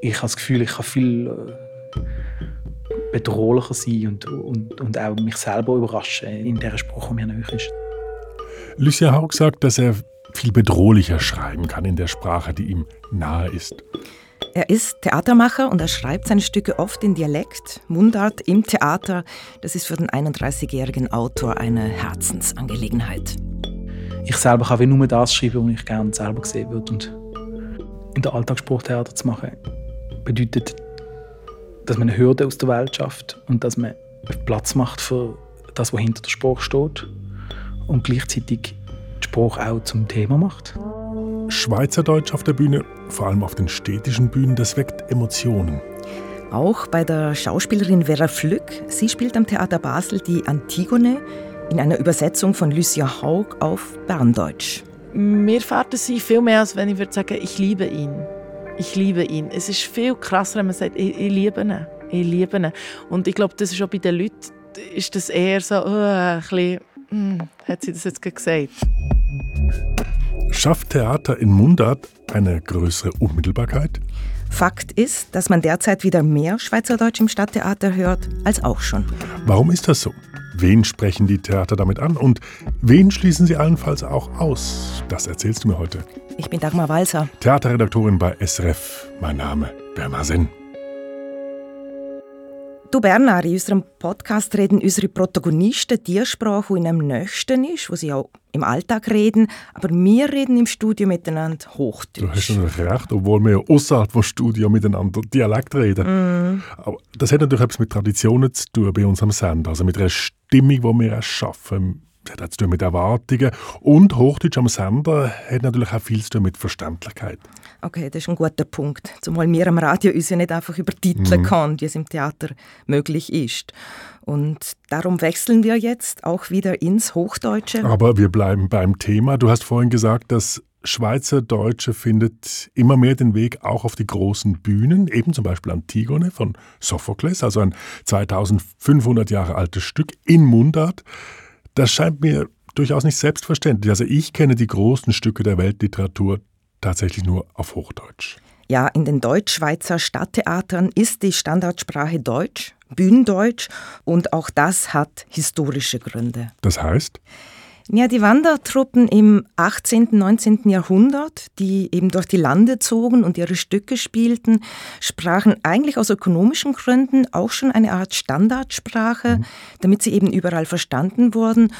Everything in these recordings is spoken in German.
ich habe das Gefühl, ich kann viel äh, bedrohlicher sein und, und, und auch mich selber überraschen in der Sprache, die mir nahe ist. Lucia Haug sagt, dass er viel bedrohlicher schreiben kann in der Sprache, die ihm nahe ist. Er ist Theatermacher und er schreibt seine Stücke oft in Dialekt, Mundart im Theater. Das ist für den 31-jährigen Autor eine Herzensangelegenheit. Ich selber kann wie nur das schreiben, was ich gerne selber gesehen würde. Und in der Alltagsspruchtheater zu machen, bedeutet, dass man eine Hürde aus der Welt schafft und dass man Platz macht für das, was hinter der Spruch steht und gleichzeitig die Spruch auch zum Thema macht. Schweizerdeutsch auf der Bühne, vor allem auf den städtischen Bühnen, das weckt Emotionen. Auch bei der Schauspielerin Vera Flück. Sie spielt am Theater Basel die Antigone in einer Übersetzung von Lucia Haug auf Berndeutsch. Mir fährt es viel mehr, als wenn ich würde sagen, ich liebe ihn. Ich liebe ihn. Es ist viel krasser, wenn man sagt, ich, ich liebe ihn. Ich liebe ihn. Und ich glaube, das ist auch bei den Leuten ist das eher so, oh, ein bisschen, hm, hat sie das jetzt gesagt. Schafft Theater in Mundart eine größere Unmittelbarkeit? Fakt ist, dass man derzeit wieder mehr Schweizerdeutsch im Stadttheater hört als auch schon. Warum ist das so? Wen sprechen die Theater damit an und wen schließen sie allenfalls auch aus? Das erzählst du mir heute. Ich bin Dagmar Walser. Theaterredaktorin bei SRF. Mein Name Bernhard Senn. Du Bernhard, in unserem Podcast reden unsere Protagonisten die Sprache, die ihnen am nächsten ist, wo sie auch im Alltag reden. Aber wir reden im Studio miteinander Hochdeutsch. Du hast natürlich recht, obwohl wir ja außerhalb vom Studio miteinander Dialekt reden. Mm. Aber das hat natürlich etwas mit Traditionen zu tun bei unserem Sender, also mit einer Stimmung, die wir erschaffen. Das hat zu tun mit Erwartungen. Und Hochdeutsch am Sender hat natürlich auch viel zu tun mit Verständlichkeit. Okay, das ist ein guter Punkt. Zumal wir am Radio uns ja nicht einfach übertiteln Mhm. kann, wie es im Theater möglich ist. Und darum wechseln wir jetzt auch wieder ins Hochdeutsche. Aber wir bleiben beim Thema. Du hast vorhin gesagt, dass Schweizerdeutsche findet immer mehr den Weg auch auf die großen Bühnen, eben zum Beispiel Antigone von Sophokles, also ein 2500 Jahre altes Stück in Mundart. Das scheint mir durchaus nicht selbstverständlich. Also ich kenne die großen Stücke der Weltliteratur tatsächlich nur auf Hochdeutsch. Ja, in den Deutschschweizer Stadttheatern ist die Standardsprache Deutsch, Bühnendeutsch und auch das hat historische Gründe. Das heißt, Ja, die Wandertruppen im 18., 19. Jahrhundert, die eben durch die Lande zogen und ihre Stücke spielten, sprachen eigentlich aus ökonomischen Gründen auch schon eine Art Standardsprache, damit sie eben überall verstanden wurden.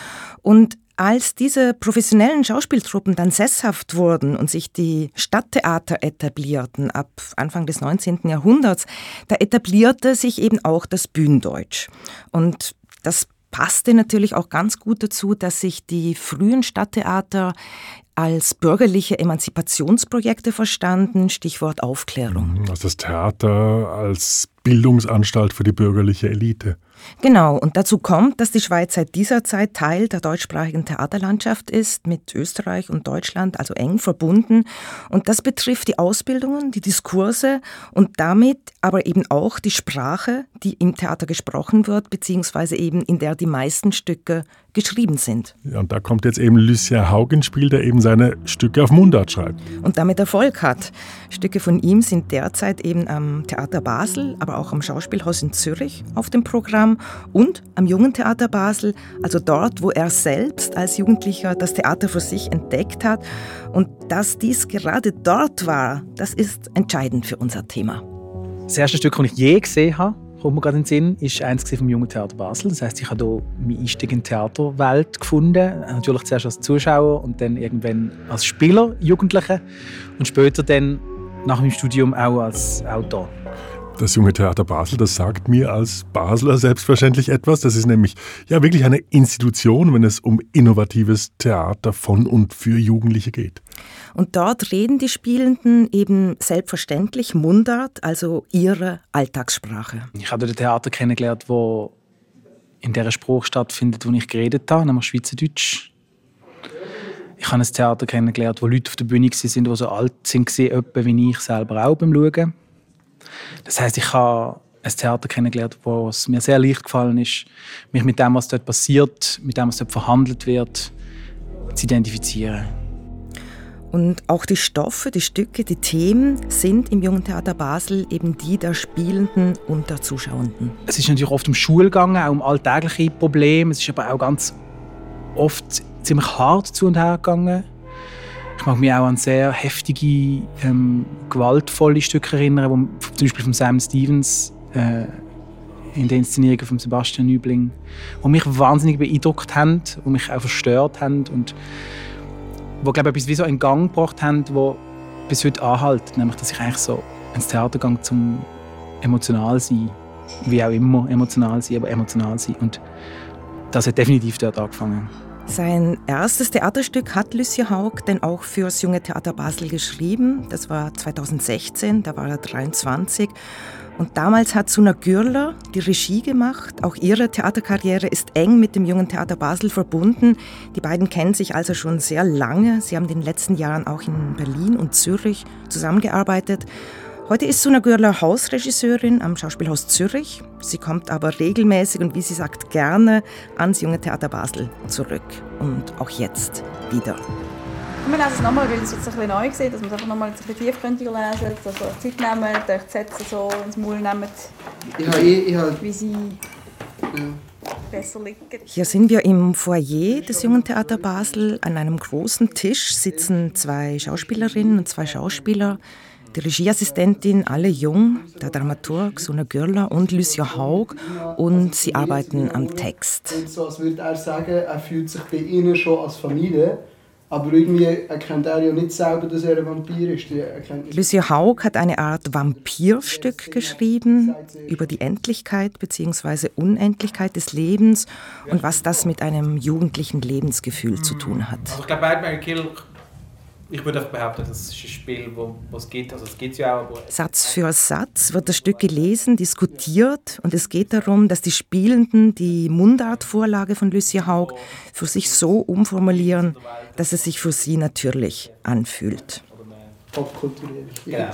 Und als diese professionellen Schauspieltruppen dann sesshaft wurden und sich die Stadttheater etablierten ab Anfang des 19. Jahrhunderts, da etablierte sich eben auch das Bühnendeutsch. Und das passte natürlich auch ganz gut dazu, dass sich die frühen Stadttheater als bürgerliche Emanzipationsprojekte verstanden, Stichwort Aufklärung. also das Theater als Bildungsanstalt für die bürgerliche Elite. Genau, und dazu kommt, dass die Schweiz seit dieser Zeit Teil der deutschsprachigen Theaterlandschaft ist, mit Österreich und Deutschland also eng verbunden. Und das betrifft die Ausbildungen, die Diskurse und damit aber eben auch die Sprache, die im Theater gesprochen wird, beziehungsweise eben in der die meisten Stücke geschrieben sind. Ja, und da kommt jetzt eben Lucien Haug ins Spiel, der eben seine Stücke auf Mundart schreibt. und damit Erfolg hat. Stücke von ihm sind derzeit eben am Theater Basel, aber auch am Schauspielhaus in Zürich auf dem Programm und am Jungen Theater Basel, also dort, wo er selbst als Jugendlicher das Theater für sich entdeckt hat. Und dass dies gerade dort war, das ist entscheidend für unser Thema. Das erste Stück, das ich je gesehen habe, kommt mir gerade in den Sinn, ist eins vom Jungen Theater Basel. Das heißt, ich habe hier meinen Einstieg in die Theaterwelt gefunden. Natürlich zuerst als Zuschauer und dann irgendwann als Spieler, Jugendliche und später dann nach meinem Studium auch als Autor. Das junge Theater Basel, das sagt mir als Basler selbstverständlich etwas. Das ist nämlich ja wirklich eine Institution, wenn es um innovatives Theater von und für Jugendliche geht. Und dort reden die Spielenden eben selbstverständlich Mundart, also ihre Alltagssprache. Ich habe dort ein Theater kennengelernt, wo in der Spruch stattfindet, wo ich geredet habe, nämlich Schweizerdeutsch. Ich habe ein Theater kennengelernt, wo Leute auf der Bühne waren, die so alt sind, etwa wie ich selber auch beim Schauen. Das heißt, ich habe ein Theater kennengelernt, wo es mir sehr leicht gefallen ist, mich mit dem, was dort passiert, mit dem, was dort verhandelt wird, zu identifizieren. Und auch die Stoffe, die Stücke, die Themen sind im Jungen Theater Basel eben die der Spielenden und der Zuschauenden. Es ist natürlich oft um Schule gegangen, auch um alltägliche Probleme. Es ist aber auch ganz oft ziemlich hart zu und her gegangen. Ich mag mich auch an sehr heftige, ähm, gewaltvolle Stücke erinnern, wo, zum Beispiel von Sam Stevens äh, in den Inszenierungen von Sebastian Nübling, die mich wahnsinnig beeindruckt haben, die mich auch verstört haben und wo glaube ich, etwas wie so einen Gang gebracht haben, wo bis heute anhält, nämlich dass ich eigentlich so ins Theater zum emotional sein, wie auch immer emotional sein, aber emotional sein und das hat definitiv dort angefangen. Sein erstes Theaterstück hat Lucia Haug denn auch fürs Junge Theater Basel geschrieben. Das war 2016, da war er 23. Und damals hat Suna Gürler die Regie gemacht. Auch ihre Theaterkarriere ist eng mit dem Jungen Theater Basel verbunden. Die beiden kennen sich also schon sehr lange. Sie haben in den letzten Jahren auch in Berlin und Zürich zusammengearbeitet. Heute ist Suna Gürler Hausregisseurin am Schauspielhaus Zürich. Sie kommt aber regelmäßig und wie sie sagt gerne ans Junge Theater Basel zurück. Und auch jetzt wieder. Wir lesen es nochmal, weil es jetzt ein bisschen neu ist, dass man es einfach nochmal ein bisschen tiefgründiger lesen, also Zeit nehmen, die Sätze so ins Maul nehmen, ich habe, ich habe, wie sie ja. besser liegen. Hier sind wir im Foyer des Jungen Theater Basel. An einem großen Tisch sitzen zwei Schauspielerinnen und zwei Schauspieler die Regieassistentin, alle jung, der Dramaturg Suna Gürler und Lucia Haug und sie arbeiten am Text. Und so, als würde er sagen, er fühlt sich bei ihnen schon als Familie, aber irgendwie erkennt er ja nicht selber, dass er ein Vampir ist. Lucia Haug hat eine Art Vampirstück geschrieben über die Endlichkeit bzw. Unendlichkeit des Lebens und was das mit einem jugendlichen Lebensgefühl zu tun hat. Also ich glaube, Bad Mary Kill, ich würde einfach behaupten, das ist ein Spiel, wo wo es gibt. Also es gibt ja auch, Satz für Satz wird das Stück gelesen, diskutiert und es geht darum, dass die Spielenden die Mundartvorlage von Lucia Haug für sich so umformulieren, dass es sich für sie natürlich anfühlt. Popkulturell. genau. Ja.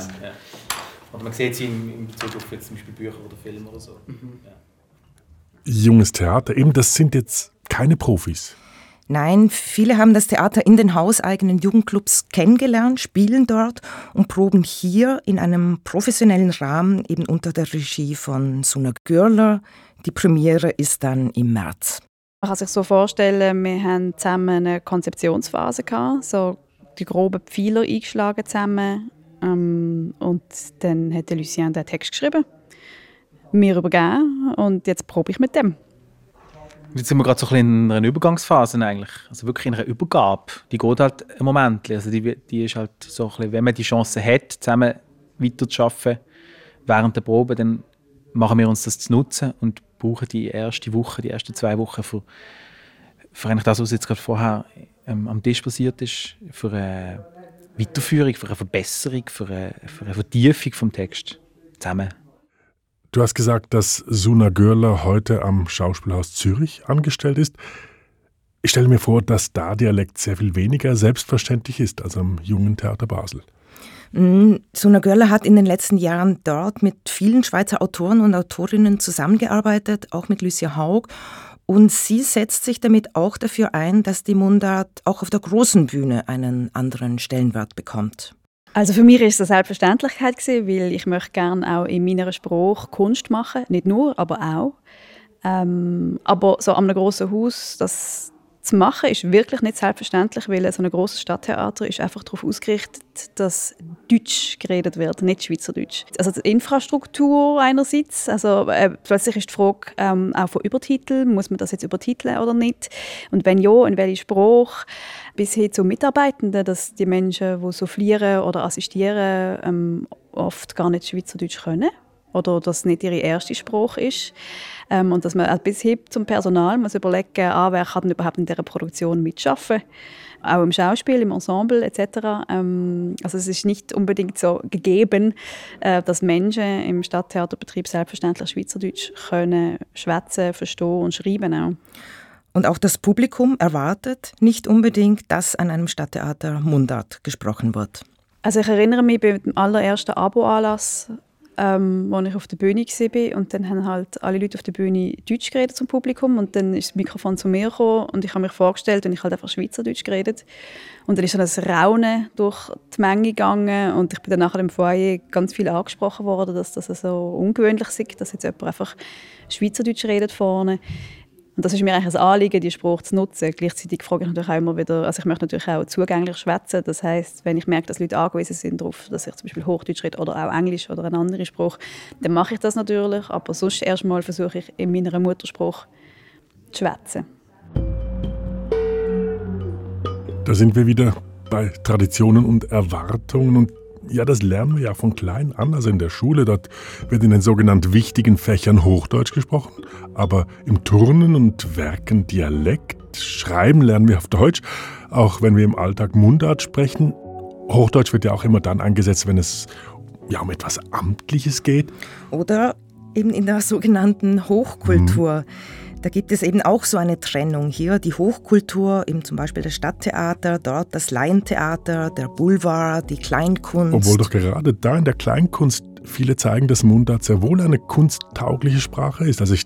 Oder man sieht sie in, in Bezug auf jetzt zum Beispiel Bücher oder Filme oder so. Ja. Junges Theater, eben das sind jetzt keine Profis. Nein, viele haben das Theater in den hauseigenen Jugendclubs kennengelernt, spielen dort und proben hier in einem professionellen Rahmen eben unter der Regie von Suna Gürler. Die Premiere ist dann im März. Man kann sich so vorstellen, wir haben zusammen eine Konzeptionsphase gehabt, so die groben Pfeiler eingeschlagen zusammen. Ähm, und dann hat Lucien den Text geschrieben, mir übergeben und jetzt probe ich mit dem. Jetzt sind wir gerade so ein bisschen in einer Übergangsphase eigentlich. Also wirklich in einer Übergabe. Die geht halt einen Moment. Also die, die ist halt so ein bisschen, wenn man die Chance hat, zusammen weiterzuarbeiten während der Probe, dann machen wir uns das zu nutzen und brauchen die erste Woche, die ersten zwei Wochen für, für eigentlich das, was jetzt gerade vorher ähm, am Tisch passiert ist, für eine Weiterführung, für eine Verbesserung, für eine, für eine Vertiefung vom Text. Zusammen. Du hast gesagt, dass Suna Görler heute am Schauspielhaus Zürich angestellt ist. Ich stelle mir vor, dass da Dialekt sehr viel weniger selbstverständlich ist als am Jungen Theater Basel. Mm, Suna Görler hat in den letzten Jahren dort mit vielen Schweizer Autoren und Autorinnen zusammengearbeitet, auch mit Lucia Haug. Und sie setzt sich damit auch dafür ein, dass die Mundart auch auf der großen Bühne einen anderen Stellenwert bekommt. Also für mich ist eine Selbstverständlichkeit gewesen, weil ich möchte gerne auch in meiner Sprache Kunst machen, nicht nur, aber auch. Ähm, aber so an einem grossen Haus das zu machen, ist wirklich nicht selbstverständlich, weil so ein grosses Stadttheater ist einfach darauf ausgerichtet, dass Deutsch geredet wird, nicht Schweizerdeutsch. Also die Infrastruktur einerseits, also äh, plötzlich ist die Frage ähm, auch von Übertiteln, muss man das jetzt übertiteln oder nicht? Und wenn ja, in welcher Sprache? Bis hin zu Mitarbeitenden, dass die Menschen, die soufflieren oder assistieren, ähm, oft gar nicht Schweizerdeutsch können oder dass es nicht ihre erste Sprache ist. Ähm, und dass man bis hin zum Personal muss überlegen ah, wer kann überhaupt in dieser Produktion mitschaffen. Auch im Schauspiel, im Ensemble etc. Ähm, also es ist nicht unbedingt so gegeben, äh, dass Menschen im Stadttheaterbetrieb selbstverständlich Schweizerdeutsch können schwätzen, verstehen und schreiben auch. Und auch das Publikum erwartet nicht unbedingt, dass an einem Stadttheater Mundart gesprochen wird. Also ich erinnere mich beim allerersten Abo-Anlass ähm, als ich auf der Bühne war. Und dann haben halt alle Leute auf der Bühne Deutsch geredet zum Publikum. Und dann ist das Mikrofon zu mir gekommen und ich habe mich vorgestellt und ich halt einfach Schweizerdeutsch geredet. Und dann ist dann ein Raunen durch die Menge gegangen und ich bin dann nachher im Foyer ganz viel angesprochen worden, dass das so ungewöhnlich ist, dass jetzt jemand einfach Schweizerdeutsch redet vorne. Und das ist mir eigentlich ein Anliegen, die Sprache zu nutzen. Gleichzeitig frage ich natürlich auch immer wieder, also ich möchte natürlich auch zugänglich schwätzen. Das heißt, wenn ich merke, dass Leute angewiesen sind darauf, dass ich zum Beispiel Hochdeutsch rede oder auch Englisch oder eine andere Sprache, dann mache ich das natürlich. Aber sonst erstmal versuche ich in meiner Muttersprache zu schwätzen. Da sind wir wieder bei Traditionen und Erwartungen und ja, das lernen wir ja von klein an. Also in der Schule, dort wird in den sogenannten wichtigen Fächern Hochdeutsch gesprochen. Aber im Turnen und Werken Dialekt, Schreiben lernen wir auf Deutsch. Auch wenn wir im Alltag Mundart sprechen. Hochdeutsch wird ja auch immer dann eingesetzt, wenn es ja, um etwas Amtliches geht. Oder eben in der sogenannten Hochkultur. Mhm. Da gibt es eben auch so eine Trennung hier, die Hochkultur, eben zum Beispiel das Stadttheater, dort das Laientheater, der Boulevard, die Kleinkunst. Obwohl doch gerade da in der Kleinkunst viele zeigen, dass Mundart sehr wohl eine kunsttaugliche Sprache ist. Also ich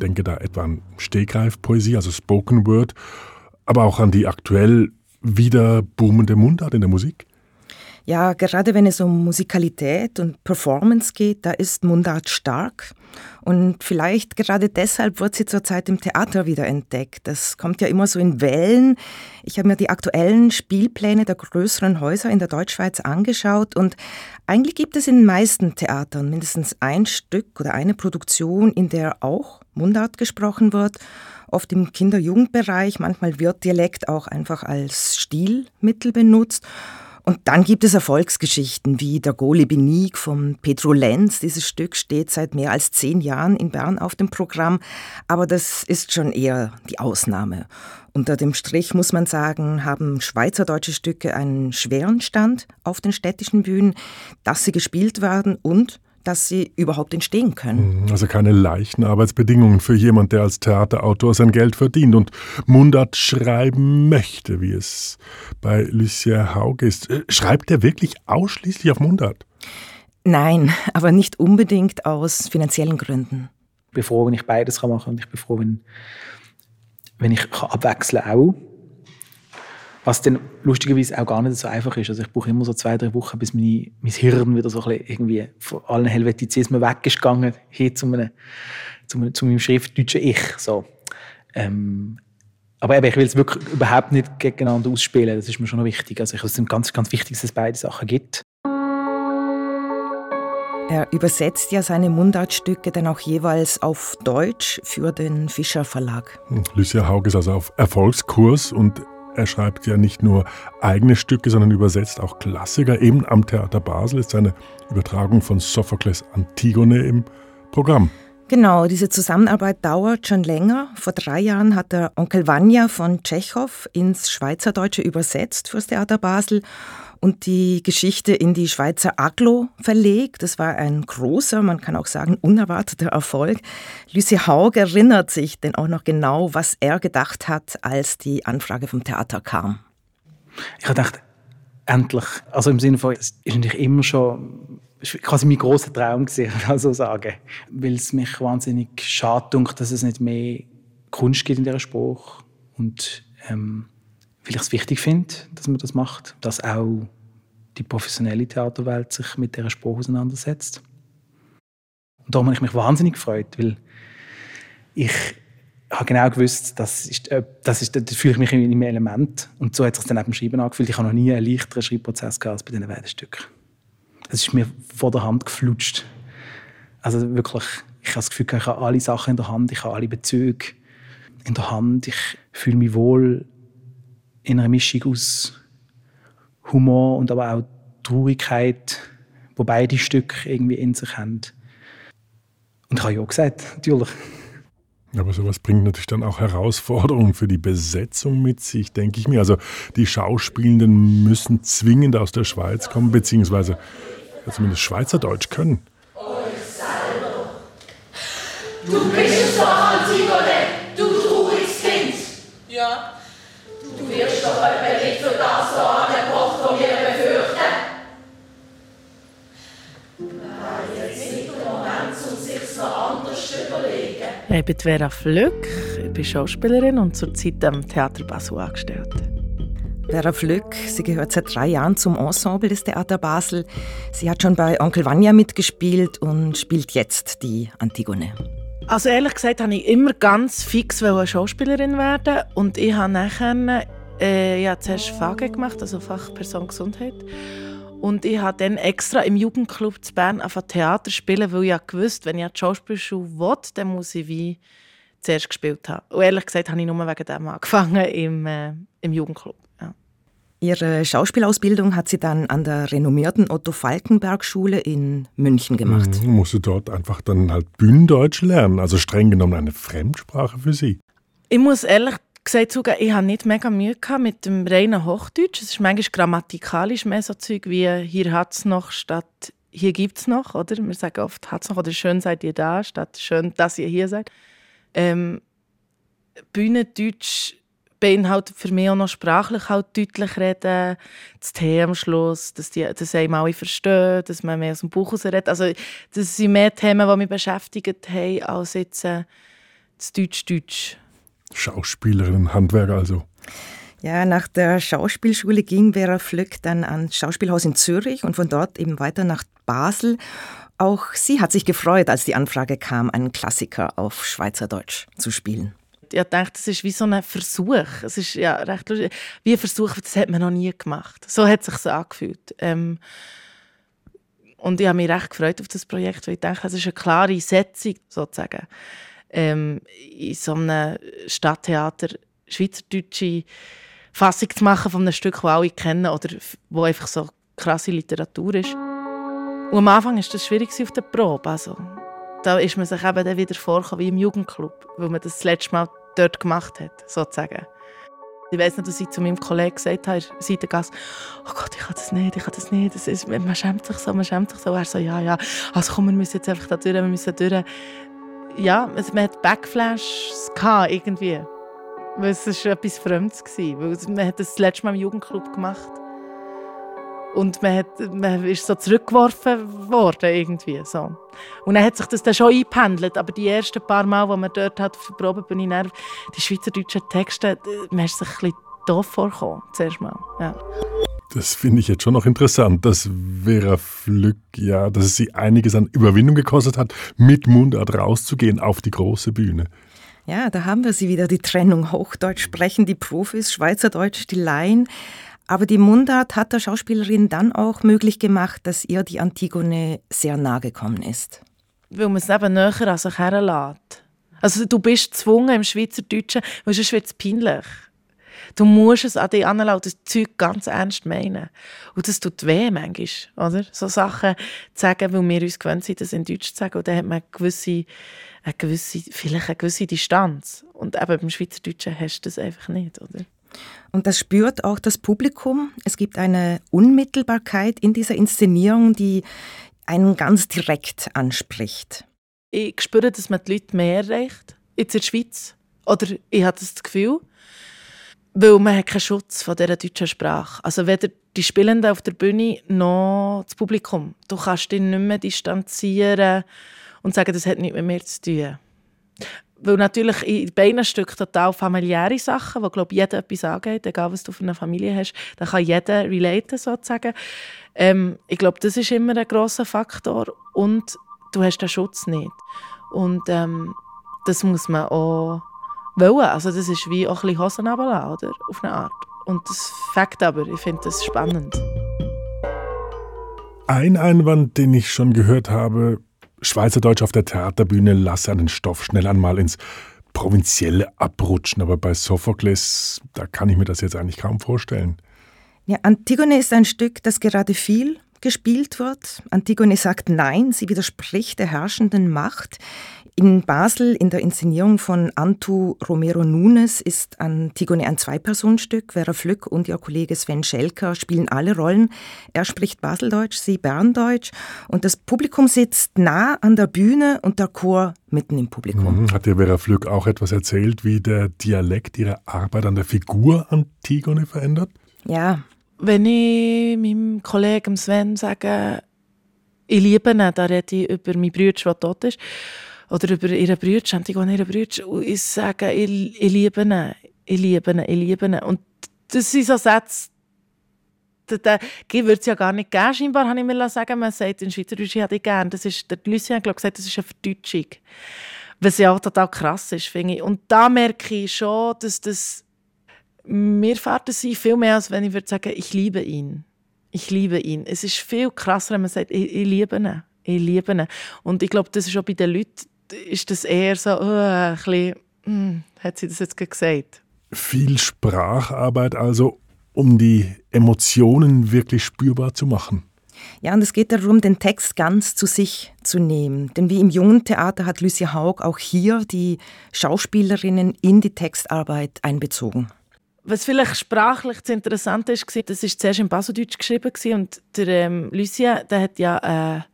denke da etwa an Stegreifpoesie, also Spoken Word, aber auch an die aktuell wieder boomende Mundart in der Musik. Ja, gerade wenn es um Musikalität und Performance geht, da ist Mundart stark. Und vielleicht gerade deshalb wird sie zurzeit im Theater wieder entdeckt. Das kommt ja immer so in Wellen. Ich habe mir die aktuellen Spielpläne der größeren Häuser in der Deutschschweiz angeschaut und eigentlich gibt es in den meisten Theatern mindestens ein Stück oder eine Produktion, in der auch Mundart gesprochen wird oft im Kinder-Jugendbereich. Manchmal wird Dialekt auch einfach als Stilmittel benutzt. Und dann gibt es Erfolgsgeschichten wie der Gole Benig von Pedro Lenz. Dieses Stück steht seit mehr als zehn Jahren in Bern auf dem Programm, aber das ist schon eher die Ausnahme. Unter dem Strich muss man sagen, haben schweizerdeutsche Stücke einen schweren Stand auf den städtischen Bühnen, dass sie gespielt werden und dass sie überhaupt entstehen können. Mhm, also keine leichten Arbeitsbedingungen für jemand, der als Theaterautor sein Geld verdient und Mundart schreiben möchte, wie es bei Lucien Haug ist. Äh, schreibt er wirklich ausschließlich auf Mundart? Nein, aber nicht unbedingt aus finanziellen Gründen. Ich bin froh, wenn ich beides machen kann und ich bin froh, wenn, wenn ich abwechseln kann auch. Was dann lustigerweise auch gar nicht so einfach ist. Also ich brauche immer so zwei, drei Wochen, bis meine, mein Hirn wieder so ein bisschen irgendwie von allen Helvetizismen weg ist gegangen, hin zu, einem, zu, einem, zu meinem schriftdeutschen Ich. So. Ähm, aber eben, ich will es wirklich überhaupt nicht gegeneinander ausspielen. Das ist mir schon noch wichtig. Also ich, es ist ganz, ganz wichtig, dass es beide Sachen gibt. Er übersetzt ja seine Mundartstücke dann auch jeweils auf Deutsch für den Fischer Verlag. Hm, Lucia Haug ist also auf Erfolgskurs und er schreibt ja nicht nur eigene Stücke, sondern übersetzt auch Klassiker. Eben am Theater Basel ist seine Übertragung von Sophokles Antigone im Programm. Genau, diese Zusammenarbeit dauert schon länger. Vor drei Jahren hat der Onkel Vanya von Tschechow ins Schweizerdeutsche übersetzt fürs Theater Basel und die Geschichte in die Schweizer Aglo verlegt. Das war ein großer, man kann auch sagen, unerwarteter Erfolg. Lucy Haug erinnert sich denn auch noch genau, was er gedacht hat, als die Anfrage vom Theater kam. Ich gedacht, endlich. Also im Sinne von, es ist natürlich immer schon quasi mein großer Traum gesehen, also sagen, weil es mich wahnsinnig schade dass es nicht mehr Kunst gibt in dieser Spruch und ähm, weil ich es wichtig finde, dass man das macht, dass auch die professionelle Theaterwelt sich mit dieser Sprache auseinandersetzt. Und darum habe ich mich wahnsinnig gefreut, weil ich habe genau gewusst, das ist, äh, das ist, da fühle ich mich in einem Element. Und so hat es sich dann eben Schreiben angefühlt. Ich habe noch nie einen leichteren Schreibprozess gehabt als bei diesen beiden Stücken. Es ist mir vor der Hand geflutscht. Also wirklich, ich habe das Gefühl, ich habe alle Sachen in der Hand, ich habe alle Bezüge in der Hand. Ich fühle mich wohl in einer Mischung aus Humor und aber auch Traurigkeit, wo beide Stücke irgendwie in sich haben. Und ich habe ja auch gesagt, natürlich. Aber sowas bringt natürlich dann auch Herausforderungen für die Besetzung mit sich, denke ich mir. Also die Schauspielenden müssen zwingend aus der Schweiz kommen, beziehungsweise zumindest Schweizerdeutsch können. Du bist Ich bin Vera Flück, ich bin Schauspielerin und zurzeit am Theater Basel angestellt. Vera Flück, sie gehört seit drei Jahren zum Ensemble des Theater Basel. Sie hat schon bei Onkel Vanya mitgespielt und spielt jetzt die Antigone. Also ehrlich gesagt, wollte ich immer ganz fix Schauspielerin werden und ich habe nachher äh, ja, zuerst FAGE gemacht, also Fachperson Gesundheit. Und ich habe dann extra im Jugendclub zu Bern auf Theater spielen, weil ich ja gewusst, wenn ich die Schauspielschule will, dann muss ich wie zuerst gespielt haben. Und ehrlich gesagt habe ich nur wegen dem angefangen im, äh, im Jugendclub. Ja. Ihre Schauspielausbildung hat sie dann an der renommierten Otto-Falkenberg-Schule in München gemacht. Mhm, musste dort einfach dann halt Bühnendeutsch lernen, also streng genommen eine Fremdsprache für Sie. Ich muss ehrlich gesagt ich hatte nicht mega Mühe mit dem reinen Hochdeutsch. Es ist manchmal grammatikalisch mehr so Zeug wie «hier hat es noch» statt «hier gibt es noch», oder? Wir sagen oft «hat es noch» oder «schön seid ihr da» statt «schön, dass ihr hier seid». Ähm, Bühnendeutsch beinhaltet für mich auch noch sprachlich halt deutlich reden, das T am Schluss, dass, die, dass einem alle verstehen, dass man mehr aus dem Buch redet. Also das sind mehr Themen, die mich beschäftigt haben, als jetzt äh, das Deutsch-Deutsch. Schauspielerin, Handwerker also. Ja, nach der Schauspielschule ging Vera Flöck dann ans Schauspielhaus in Zürich und von dort eben weiter nach Basel. Auch sie hat sich gefreut, als die Anfrage kam, einen Klassiker auf Schweizerdeutsch zu spielen. Ich dachte, das ist wie so ein Versuch. Es ist ja recht lustig. Wie ein Versuch, das hat man noch nie gemacht. So hat es sich angefühlt. Ähm, und ich habe mich recht gefreut auf das Projekt, weil ich denke, es ist eine klare Setzung sozusagen ähm, in so einem Stadttheater schweizerdeutsche Fassung zu machen von einem Stück, das alle kennen oder wo einfach so krasse Literatur ist. Und am Anfang war das schwierig auf der Probe. Also, da ist man sich eben dann wieder vorgekommen wie im Jugendclub, weil man das, das letzte Mal dort gemacht hat, sozusagen. Ich weiß nicht, dass ich zu meinem Kollegen gesagt habe, Seitengasse, oh Gott, ich kann das nicht, ich kann das nicht, das ist, man schämt sich so, man schämt sich so. Er so, ja, ja, also komm, wir müssen jetzt einfach da durch, wir müssen durch ja, also man hat Backflashes irgendwie. Weil es war etwas Fremdes. Weil man hat das, das letzte Mal im Jugendclub gemacht. Und man, hat, man ist so zurückgeworfen worden irgendwie. So. Und dann hat sich das dann schon eingependelt. Aber die ersten paar Mal, die man dort hat, Probe bin ich dann, die schweizerdeutschen Texte, man ist sich ein bisschen doof vorgekommen, zuerst mal. Ja. Das finde ich jetzt schon noch interessant, dass Vera Flück, ja, dass es sie einiges an Überwindung gekostet hat, mit Mundart rauszugehen auf die große Bühne. Ja, da haben wir sie wieder, die Trennung. Hochdeutsch sprechen die Profis, Schweizerdeutsch die Laien. Aber die Mundart hat der Schauspielerin dann auch möglich gemacht, dass ihr die Antigone sehr nahe gekommen ist. Weil man es eben näher an sich herlässt. Also du bist gezwungen im Schweizerdeutschen, weil sonst wird es peinlich. Du musst es an dich anlassen das Zeug ganz ernst meinen. Und das tut weh manchmal, oder? So Sachen zu sagen, weil wir uns gewöhnt sind, das in Deutsch zu sagen. Und dann hat man eine gewisse, eine gewisse, vielleicht eine gewisse Distanz. Und eben beim Schweizerdeutschen hast du das einfach nicht, oder? Und das spürt auch das Publikum. Es gibt eine Unmittelbarkeit in dieser Inszenierung, die einen ganz direkt anspricht. Ich spüre, dass man die Leute mehr erreicht, jetzt in der Schweiz. Oder ich habe das Gefühl, weil man hat keinen Schutz von dieser deutschen Sprache. Also weder die Spielenden auf der Bühne noch das Publikum. Du kannst dich nicht mehr distanzieren und sagen, das hat nichts mit mir zu tun. Weil natürlich in beiden Stücken total familiäre Sachen, wo glaube jeder etwas angeht, egal was du für eine Familie hast, da kann jeder relaten sozusagen. Ähm, ich glaube, das ist immer ein großer Faktor und du hast den Schutz nicht. Und ähm, das muss man auch wollen. Also das ist wie auch ein bisschen Hosen runterlassen, oder? Auf eine Art. Und das fängt aber, ich finde das spannend. Ein Einwand, den ich schon gehört habe, Schweizerdeutsch auf der Theaterbühne lasse einen Stoff schnell einmal ins Provinzielle abrutschen. Aber bei Sophokles, da kann ich mir das jetzt eigentlich kaum vorstellen. Ja, Antigone ist ein Stück, das gerade viel gespielt wird. Antigone sagt Nein, sie widerspricht der herrschenden Macht. In Basel in der Inszenierung von Antu Romero Nunes ist Antigone ein Zwei-Personen-Stück. Vera Flück und ihr Kollege Sven Schelker spielen alle Rollen. Er spricht Baseldeutsch, sie Berndeutsch und das Publikum sitzt nah an der Bühne und der Chor mitten im Publikum. Mhm. Hat dir Vera Flück auch etwas erzählt, wie der Dialekt ihrer Arbeit an der Figur Antigone verändert? Ja. Wenn ich meinem Kollegen Sven sage, ich liebe ihn, da rede ich über meinen Bruder, der tot ist, oder über ihre Brüder, Antigone ihre Brüder, und ich sage, ich, ich liebe ihn, ich liebe ihn, ich liebe ihn. Und das sind so Sätze, die würde es ja gar nicht geben, scheinbar, habe ich mir sagen Man sagt in Schweizerdeutsch, ich hätte gerne. Das ist, der Lucien hat gesagt, das ist eine Verdeutschung. Was ja auch total krass ist, finde ich. Und da merke ich schon, dass das mir fährt es viel mehr, als wenn ich würde sagen, ich liebe ihn. Ich liebe ihn. Es ist viel krasser, wenn man sagt, ich, ich liebe ihn. Ich liebe ihn. Und ich glaube, das ist auch bei den Leuten, ist das eher so, oh, ein bisschen, hm, hat sie das jetzt gesagt? Viel Spracharbeit also, um die Emotionen wirklich spürbar zu machen. Ja, und es geht darum, den Text ganz zu sich zu nehmen. Denn wie im jungen Theater hat Lucy Haug auch hier die Schauspielerinnen in die Textarbeit einbezogen. Was vielleicht sprachlich das Interessante ist, das war zuerst in Baseldeutsch geschrieben und der ähm, Lucien, der hat ja einen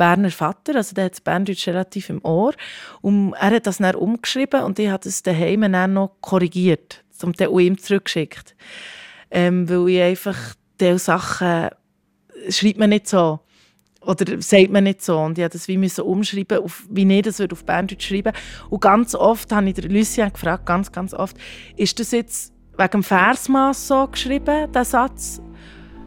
Berner Vater, also der hat das Berndeutsch relativ im Ohr und er hat das dann umgeschrieben und ich habe es daheim dann noch korrigiert und dann ihm zurückgeschickt, ähm, weil ich einfach diese Sachen schreibt man nicht so oder sagt man nicht so. Und ich musste das wie müssen umschreiben, auf, wie ich das auf Berndeutsch schreiben Und ganz oft habe ich Lucien gefragt, ganz, ganz oft, ist das jetzt wegen dem Versmaß so geschrieben, der Satz?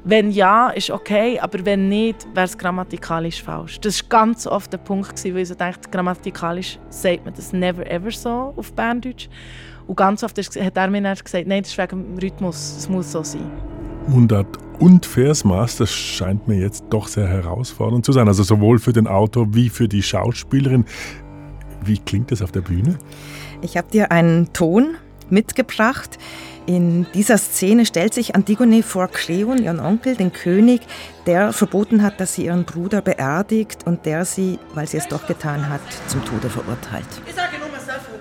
Wenn ja, ist okay, aber wenn nicht, wäre es grammatikalisch falsch. Das war ganz oft der Punkt, wo ich so dachte, grammatikalisch sagt man das never ever so auf Berndeutsch. Und ganz oft hat er mir gesagt, nein, das ist wegen dem Rhythmus, es muss so sein. Mundart und Versmaß, das scheint mir jetzt doch sehr herausfordernd zu sein. Also sowohl für den Autor wie für die Schauspielerin. Wie klingt das auf der Bühne? Ich habe dir einen Ton mitgebracht. In dieser Szene stellt sich Antigone vor Creon, ihren Onkel, den König, der verboten hat, dass sie ihren Bruder beerdigt und der sie, weil sie es doch getan hat, zum Tode verurteilt. Ich sage nur so viel.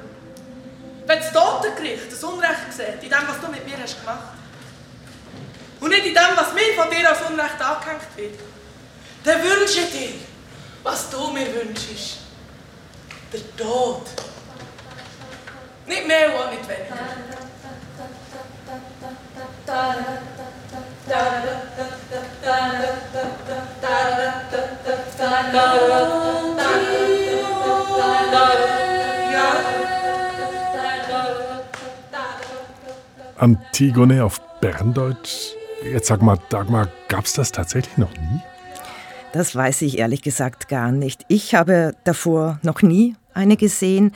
Wenn das Totengericht das Unrecht sieht, in dem, was du mit mir hast gemacht und nicht in dem, was mir von dir als Unrecht angehängt wird, dann wünsche ich dir, was du mir wünschst. Der Tod. Nicht mehr und nicht weniger. Antigone auf Berndeutsch. Jetzt sag mal, Dagmar, gab es das tatsächlich noch nie? Das weiß ich ehrlich gesagt gar nicht. Ich habe davor noch nie eine gesehen.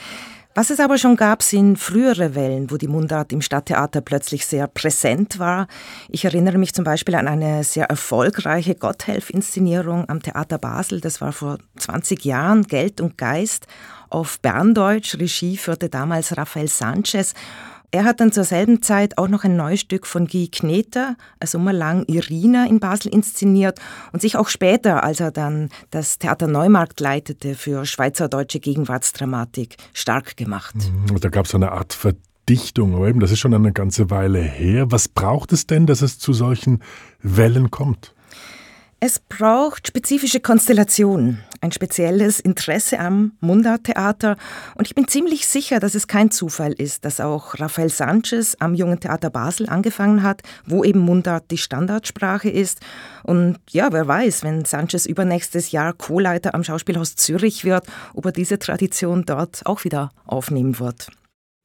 Was es aber schon gab, sind frühere Wellen, wo die Mundart im Stadttheater plötzlich sehr präsent war. Ich erinnere mich zum Beispiel an eine sehr erfolgreiche Gotthelf-Inszenierung am Theater Basel. Das war vor 20 Jahren, Geld und Geist, auf Berndeutsch. Regie führte damals Rafael Sanchez. Er hat dann zur selben Zeit auch noch ein neues Stück von Guy Kneter, ein lang Irina in Basel inszeniert und sich auch später, als er dann das Theater Neumarkt leitete für schweizerdeutsche Gegenwartsdramatik, stark gemacht. Mhm, da gab es eine Art Verdichtung, aber eben, das ist schon eine ganze Weile her. Was braucht es denn, dass es zu solchen Wellen kommt? Es braucht spezifische Konstellationen, ein spezielles Interesse am Mundarttheater und ich bin ziemlich sicher, dass es kein Zufall ist, dass auch Rafael Sanchez am Jungen Theater Basel angefangen hat, wo eben Mundart die Standardsprache ist. Und ja, wer weiß, wenn Sanchez übernächstes Jahr Co-Leiter am Schauspielhaus Zürich wird, ob er diese Tradition dort auch wieder aufnehmen wird.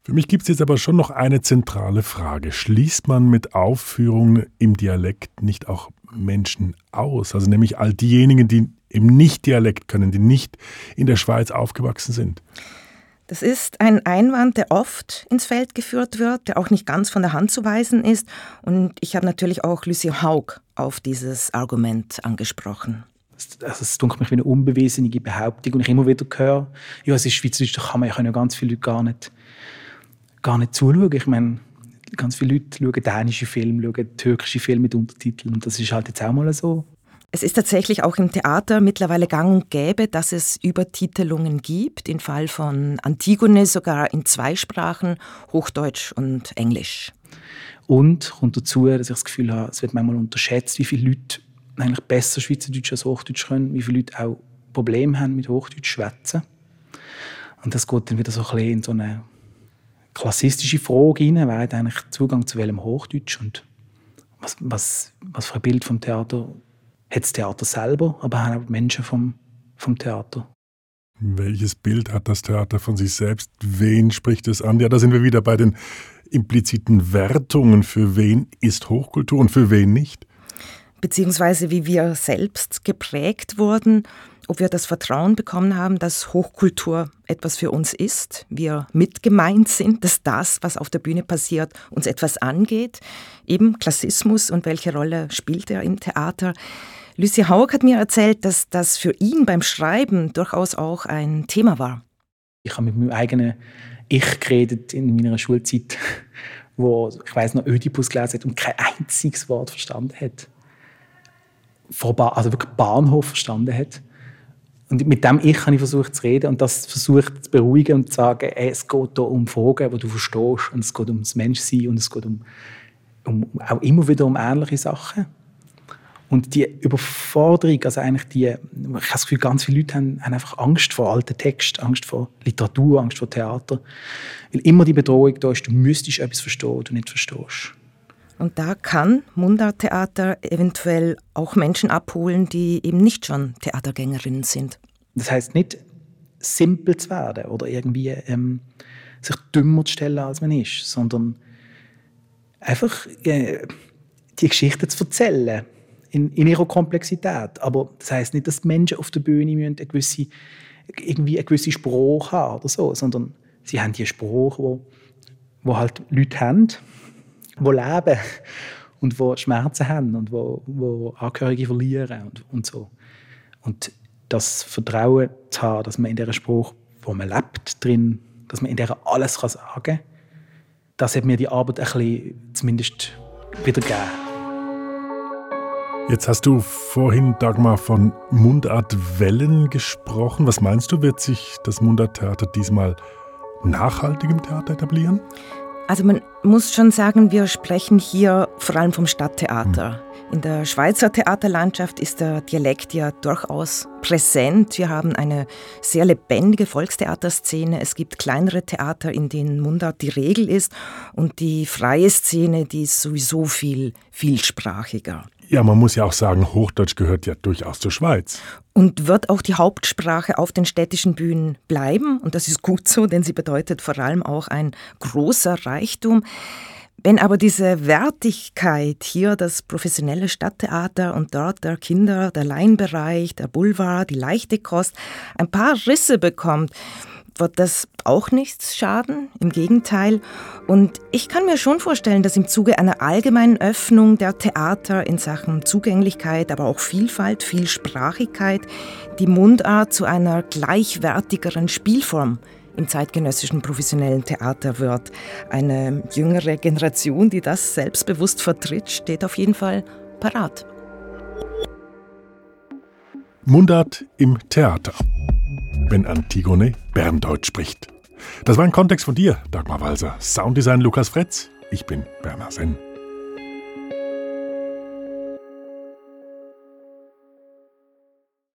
Für mich gibt es jetzt aber schon noch eine zentrale Frage. Schließt man mit Aufführungen im Dialekt nicht auch Menschen aus? Also nämlich all diejenigen, die im Nicht-Dialekt können, die nicht in der Schweiz aufgewachsen sind. Das ist ein Einwand, der oft ins Feld geführt wird, der auch nicht ganz von der Hand zu weisen ist. Und ich habe natürlich auch Lucy Haug auf dieses Argument angesprochen. Also es dunkelt mich wie eine unbewiesene Behauptung und ich immer wieder höre, ja, es ist Schweizerdeutsch, da kann man ja ganz viele Leute gar nicht gar nicht zuschauen. Ich meine, ganz viele Leute schauen dänische Filme, schauen türkische Filme mit Untertiteln und das ist halt jetzt auch mal so. Es ist tatsächlich auch im Theater mittlerweile gang und gäbe, dass es Übertitelungen gibt, im Fall von Antigone sogar in zwei Sprachen, Hochdeutsch und Englisch. Und kommt dazu, dass ich das Gefühl habe, es wird manchmal unterschätzt, wie viele Leute eigentlich besser Schweizerdeutsch als Hochdeutsch können, wie viele Leute auch Probleme haben mit Hochdeutsch schwätzen. Und das geht dann wieder so ein bisschen in so eine klassistische Frage rein, wer hat eigentlich Zugang zu welchem Hochdeutsch und was, was, was für ein Bild vom Theater hat das Theater selber, aber haben auch die Menschen vom, vom Theater. Welches Bild hat das Theater von sich selbst? Wen spricht es an? Ja, da sind wir wieder bei den impliziten Wertungen. Für wen ist Hochkultur und für wen nicht? Beziehungsweise wie wir selbst geprägt wurden, ob wir das Vertrauen bekommen haben, dass Hochkultur etwas für uns ist, wir mitgemeint sind, dass das, was auf der Bühne passiert, uns etwas angeht. Eben Klassismus und welche Rolle spielt er im Theater. Lucy Haug hat mir erzählt, dass das für ihn beim Schreiben durchaus auch ein Thema war. Ich habe mit meinem eigenen Ich geredet in meiner Schulzeit, wo ich weiß noch Ödipus gelesen hat und kein einziges Wort verstanden hat. also wirklich Bahnhof verstanden hat. Und mit dem Ich habe ich versucht zu reden und das versucht zu beruhigen und zu sagen, ey, es geht hier um Fragen, die du verstehst und es geht ums Menschsein und es geht um, um, auch immer wieder um ähnliche Sachen. Und die Überforderung, also eigentlich die, ich habe das Gefühl, ganz viele Leute haben, haben einfach Angst vor alten Texten, Angst vor Literatur, Angst vor Theater. Weil immer die Bedrohung da ist, du müsstest etwas verstehen, was du nicht verstehst. Und da kann Mundarttheater eventuell auch Menschen abholen, die eben nicht schon Theatergängerinnen sind. Das heißt nicht simpel zu werden oder irgendwie ähm, sich dümmer zu stellen, als man ist, sondern einfach äh, die Geschichte zu erzählen in, in ihrer Komplexität. Aber das heißt nicht, dass die Menschen auf der Bühne müssen eine gewisse, irgendwie eine gewisse Sprache haben oder so, sondern sie haben die Sprache, wo, wo halt Leute haben, die leben und wo Schmerzen haben und wo, wo Angehörige verlieren und, und so. Und das Vertrauen zu haben, dass man in dieser Spruch, wo man lebt, drin, dass man in der alles kann sagen kann, das hat mir die Arbeit ein bisschen zumindest wieder gegeben. Jetzt hast du vorhin, Dagmar, von Mundartwellen gesprochen. Was meinst du, wird sich das Mundarttheater diesmal nachhaltig im Theater etablieren? Also man muss schon sagen, wir sprechen hier vor allem vom Stadttheater. Hm. In der Schweizer Theaterlandschaft ist der Dialekt ja durchaus präsent. Wir haben eine sehr lebendige Volkstheaterszene. Es gibt kleinere Theater, in denen Mundart die Regel ist und die freie Szene, die ist sowieso viel vielsprachiger. Ja, man muss ja auch sagen, Hochdeutsch gehört ja durchaus zur Schweiz. Und wird auch die Hauptsprache auf den städtischen Bühnen bleiben. Und das ist gut so, denn sie bedeutet vor allem auch ein großer Reichtum. Wenn aber diese Wertigkeit hier, das professionelle Stadttheater und dort der Kinder, der Laienbereich, der Boulevard, die leichte Kost, ein paar Risse bekommt, wird das auch nichts schaden, im Gegenteil. Und ich kann mir schon vorstellen, dass im Zuge einer allgemeinen Öffnung der Theater in Sachen Zugänglichkeit, aber auch Vielfalt, Vielsprachigkeit, die Mundart zu einer gleichwertigeren Spielform im zeitgenössischen professionellen Theater wird. Eine jüngere Generation, die das selbstbewusst vertritt, steht auf jeden Fall parat. Mundart im Theater wenn Antigone Berndeutsch spricht. Das war ein Kontext von dir, Dagmar Walser. Sounddesign Lukas Fretz. Ich bin Bernhard Senn.